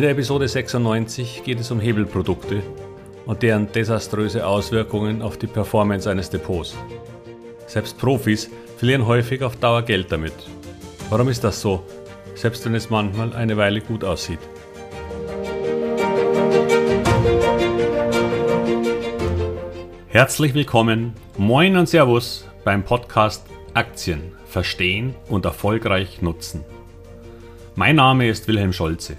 In der Episode 96 geht es um Hebelprodukte und deren desaströse Auswirkungen auf die Performance eines Depots. Selbst Profis verlieren häufig auf Dauer Geld damit. Warum ist das so, selbst wenn es manchmal eine Weile gut aussieht? Herzlich willkommen, moin und Servus beim Podcast Aktien verstehen und erfolgreich nutzen. Mein Name ist Wilhelm Scholze.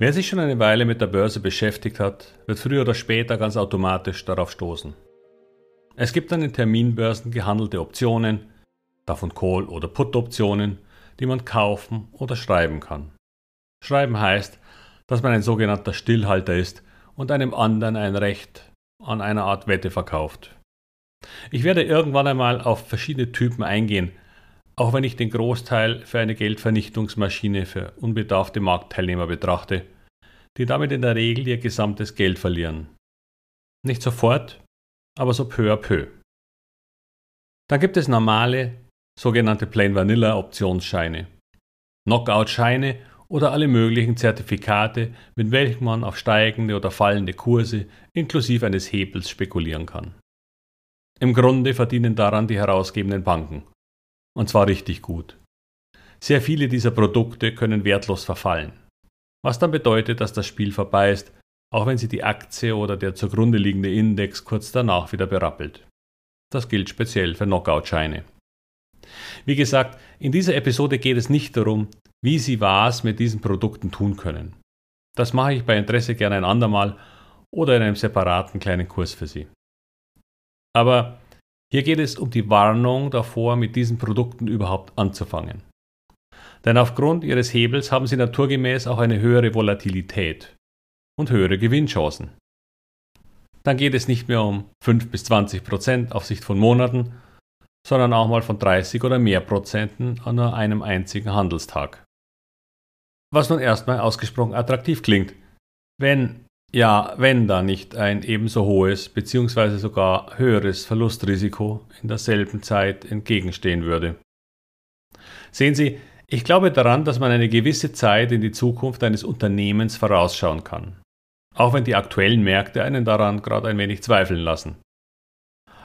Wer sich schon eine Weile mit der Börse beschäftigt hat, wird früher oder später ganz automatisch darauf stoßen. Es gibt an den Terminbörsen gehandelte Optionen, davon Call- oder Put-Optionen, die man kaufen oder schreiben kann. Schreiben heißt, dass man ein sogenannter Stillhalter ist und einem anderen ein Recht an einer Art Wette verkauft. Ich werde irgendwann einmal auf verschiedene Typen eingehen, auch wenn ich den Großteil für eine Geldvernichtungsmaschine für unbedarfte Marktteilnehmer betrachte, die damit in der Regel ihr gesamtes Geld verlieren. Nicht sofort, aber so peu à peu. Dann gibt es normale, sogenannte Plain Vanilla Optionsscheine, Knockout-Scheine oder alle möglichen Zertifikate, mit welchen man auf steigende oder fallende Kurse inklusive eines Hebels spekulieren kann. Im Grunde verdienen daran die herausgebenden Banken, und zwar richtig gut. Sehr viele dieser Produkte können wertlos verfallen. Was dann bedeutet, dass das Spiel vorbei ist, auch wenn sie die Aktie oder der zugrunde liegende Index kurz danach wieder berappelt. Das gilt speziell für Knockout-Scheine. Wie gesagt, in dieser Episode geht es nicht darum, wie Sie was mit diesen Produkten tun können. Das mache ich bei Interesse gerne ein andermal oder in einem separaten kleinen Kurs für Sie. Aber hier geht es um die Warnung davor, mit diesen Produkten überhaupt anzufangen. Denn aufgrund ihres Hebels haben sie naturgemäß auch eine höhere Volatilität und höhere Gewinnchancen. Dann geht es nicht mehr um 5 bis 20 Prozent auf Sicht von Monaten, sondern auch mal von 30 oder mehr Prozenten an nur einem einzigen Handelstag. Was nun erstmal ausgesprochen attraktiv klingt, wenn ja, wenn da nicht ein ebenso hohes bzw. sogar höheres Verlustrisiko in derselben Zeit entgegenstehen würde. Sehen Sie, ich glaube daran, dass man eine gewisse Zeit in die Zukunft eines Unternehmens vorausschauen kann, auch wenn die aktuellen Märkte einen daran gerade ein wenig zweifeln lassen.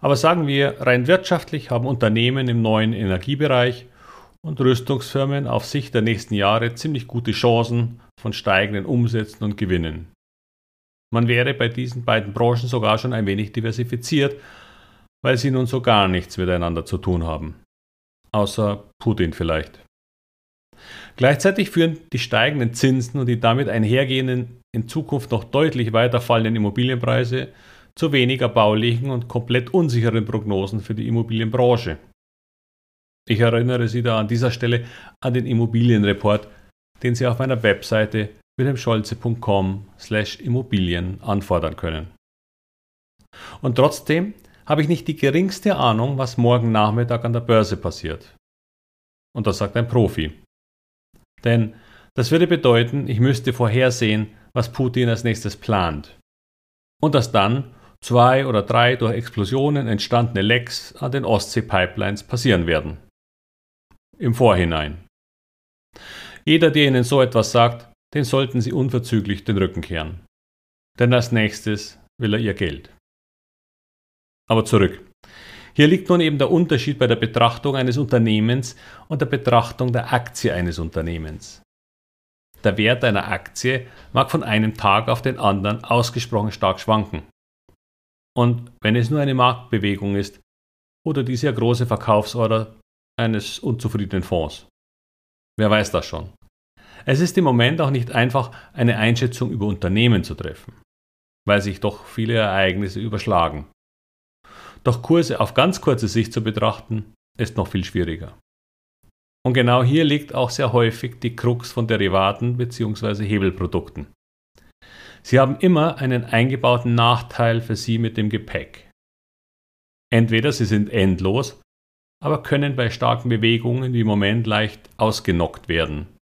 Aber sagen wir, rein wirtschaftlich haben Unternehmen im neuen Energiebereich und Rüstungsfirmen auf Sicht der nächsten Jahre ziemlich gute Chancen von steigenden Umsätzen und Gewinnen. Man wäre bei diesen beiden Branchen sogar schon ein wenig diversifiziert, weil sie nun so gar nichts miteinander zu tun haben. Außer Putin vielleicht. Gleichzeitig führen die steigenden Zinsen und die damit einhergehenden, in Zukunft noch deutlich weiter fallenden Immobilienpreise zu weniger baulichen und komplett unsicheren Prognosen für die Immobilienbranche. Ich erinnere Sie da an dieser Stelle an den Immobilienreport, den Sie auf meiner Webseite wilhelmscholze.com slash Immobilien anfordern können. Und trotzdem habe ich nicht die geringste Ahnung, was morgen Nachmittag an der Börse passiert. Und das sagt ein Profi. Denn das würde bedeuten, ich müsste vorhersehen, was Putin als nächstes plant. Und dass dann zwei oder drei durch Explosionen entstandene Lecks an den Ostsee-Pipelines passieren werden. Im Vorhinein. Jeder, der Ihnen so etwas sagt, den sollten Sie unverzüglich den Rücken kehren. Denn als nächstes will er Ihr Geld. Aber zurück. Hier liegt nun eben der Unterschied bei der Betrachtung eines Unternehmens und der Betrachtung der Aktie eines Unternehmens. Der Wert einer Aktie mag von einem Tag auf den anderen ausgesprochen stark schwanken. Und wenn es nur eine Marktbewegung ist oder die sehr große Verkaufsorder eines unzufriedenen Fonds. Wer weiß das schon? Es ist im Moment auch nicht einfach, eine Einschätzung über Unternehmen zu treffen, weil sich doch viele Ereignisse überschlagen. Doch Kurse auf ganz kurze Sicht zu betrachten, ist noch viel schwieriger. Und genau hier liegt auch sehr häufig die Krux von Derivaten bzw. Hebelprodukten. Sie haben immer einen eingebauten Nachteil für Sie mit dem Gepäck. Entweder Sie sind endlos, aber können bei starken Bewegungen wie im Moment leicht ausgenockt werden.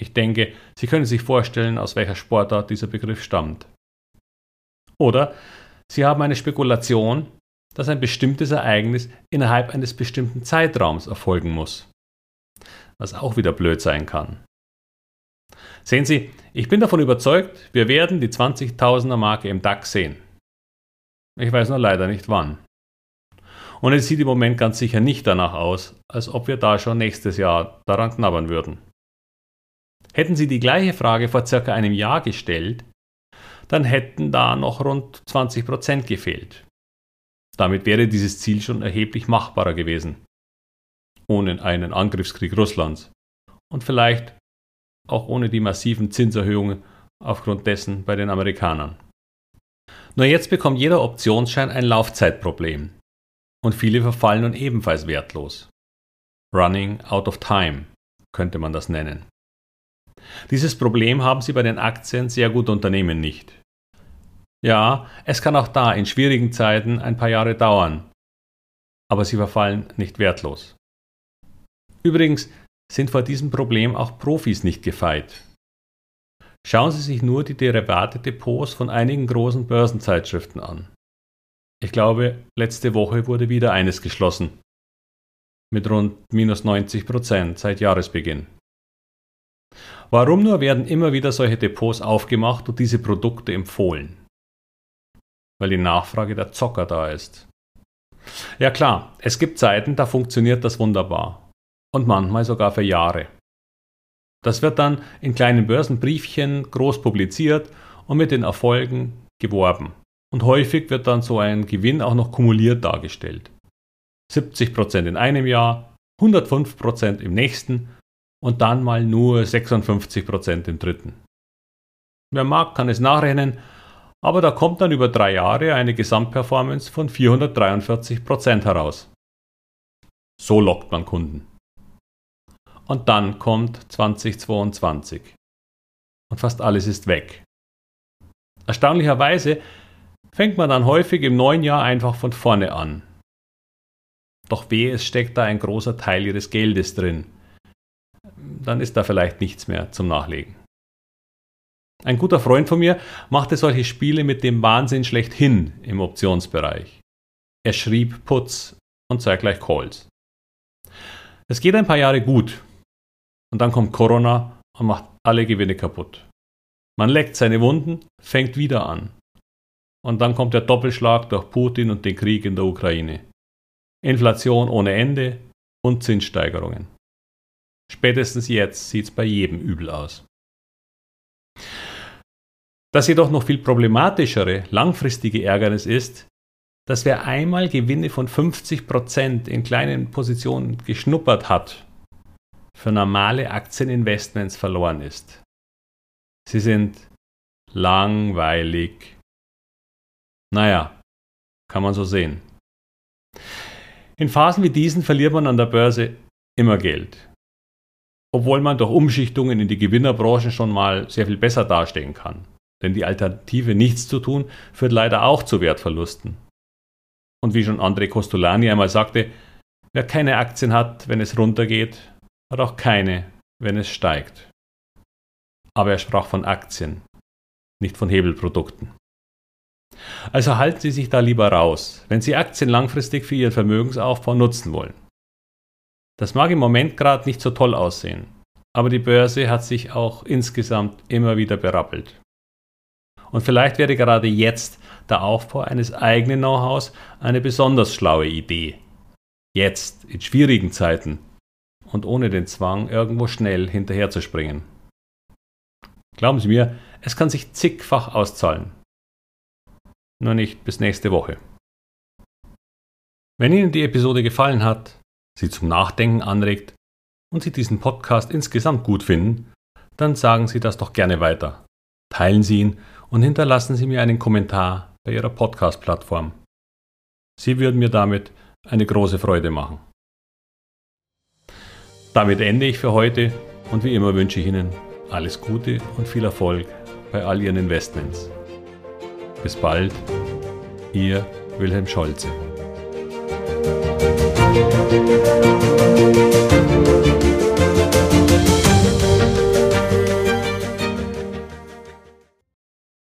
Ich denke, Sie können sich vorstellen, aus welcher Sportart dieser Begriff stammt. Oder Sie haben eine Spekulation, dass ein bestimmtes Ereignis innerhalb eines bestimmten Zeitraums erfolgen muss. Was auch wieder blöd sein kann. Sehen Sie, ich bin davon überzeugt, wir werden die 20.000er Marke im DAX sehen. Ich weiß nur leider nicht wann. Und es sieht im Moment ganz sicher nicht danach aus, als ob wir da schon nächstes Jahr daran knabbern würden. Hätten Sie die gleiche Frage vor circa einem Jahr gestellt, dann hätten da noch rund 20% gefehlt. Damit wäre dieses Ziel schon erheblich machbarer gewesen. Ohne einen Angriffskrieg Russlands. Und vielleicht auch ohne die massiven Zinserhöhungen aufgrund dessen bei den Amerikanern. Nur jetzt bekommt jeder Optionsschein ein Laufzeitproblem. Und viele verfallen nun ebenfalls wertlos. Running out of time könnte man das nennen. Dieses Problem haben Sie bei den Aktien sehr guter Unternehmen nicht. Ja, es kann auch da in schwierigen Zeiten ein paar Jahre dauern, aber sie verfallen nicht wertlos. Übrigens sind vor diesem Problem auch Profis nicht gefeit. Schauen Sie sich nur die Derivate-Depots von einigen großen Börsenzeitschriften an. Ich glaube, letzte Woche wurde wieder eines geschlossen. Mit rund minus 90 Prozent seit Jahresbeginn. Warum nur werden immer wieder solche Depots aufgemacht und diese Produkte empfohlen? weil die Nachfrage der Zocker da ist. Ja klar, es gibt Zeiten, da funktioniert das wunderbar. Und manchmal sogar für Jahre. Das wird dann in kleinen Börsenbriefchen groß publiziert und mit den Erfolgen geworben. Und häufig wird dann so ein Gewinn auch noch kumuliert dargestellt. 70% in einem Jahr, 105% im nächsten und dann mal nur 56% im dritten. Wer mag, kann es nachrechnen, aber da kommt dann über drei Jahre eine Gesamtperformance von 443 Prozent heraus. So lockt man Kunden. Und dann kommt 2022. Und fast alles ist weg. Erstaunlicherweise fängt man dann häufig im neuen Jahr einfach von vorne an. Doch wehe, es steckt da ein großer Teil ihres Geldes drin. Dann ist da vielleicht nichts mehr zum Nachlegen. Ein guter Freund von mir machte solche Spiele mit dem Wahnsinn schlechthin im Optionsbereich. Er schrieb Puts und zeitgleich Calls. Es geht ein paar Jahre gut und dann kommt Corona und macht alle Gewinne kaputt. Man leckt seine Wunden, fängt wieder an. Und dann kommt der Doppelschlag durch Putin und den Krieg in der Ukraine. Inflation ohne Ende und Zinssteigerungen. Spätestens jetzt sieht es bei jedem übel aus. Das jedoch noch viel problematischere, langfristige Ärgernis ist, dass wer einmal Gewinne von 50% in kleinen Positionen geschnuppert hat, für normale Aktieninvestments verloren ist. Sie sind langweilig. Naja, kann man so sehen. In Phasen wie diesen verliert man an der Börse immer Geld. Obwohl man durch Umschichtungen in die Gewinnerbranche schon mal sehr viel besser dastehen kann. Denn die Alternative, nichts zu tun, führt leider auch zu Wertverlusten. Und wie schon André Costolani einmal sagte, wer keine Aktien hat, wenn es runtergeht, hat auch keine, wenn es steigt. Aber er sprach von Aktien, nicht von Hebelprodukten. Also halten Sie sich da lieber raus, wenn Sie Aktien langfristig für Ihren Vermögensaufbau nutzen wollen. Das mag im Moment gerade nicht so toll aussehen, aber die Börse hat sich auch insgesamt immer wieder berappelt. Und vielleicht wäre gerade jetzt der Aufbau eines eigenen Know-hows eine besonders schlaue Idee. Jetzt, in schwierigen Zeiten und ohne den Zwang, irgendwo schnell hinterherzuspringen. Glauben Sie mir, es kann sich zigfach auszahlen. Nur nicht bis nächste Woche. Wenn Ihnen die Episode gefallen hat, Sie zum Nachdenken anregt und Sie diesen Podcast insgesamt gut finden, dann sagen Sie das doch gerne weiter. Teilen Sie ihn und hinterlassen Sie mir einen Kommentar bei Ihrer Podcast-Plattform. Sie würden mir damit eine große Freude machen. Damit ende ich für heute und wie immer wünsche ich Ihnen alles Gute und viel Erfolg bei all Ihren Investments. Bis bald, Ihr Wilhelm Scholze.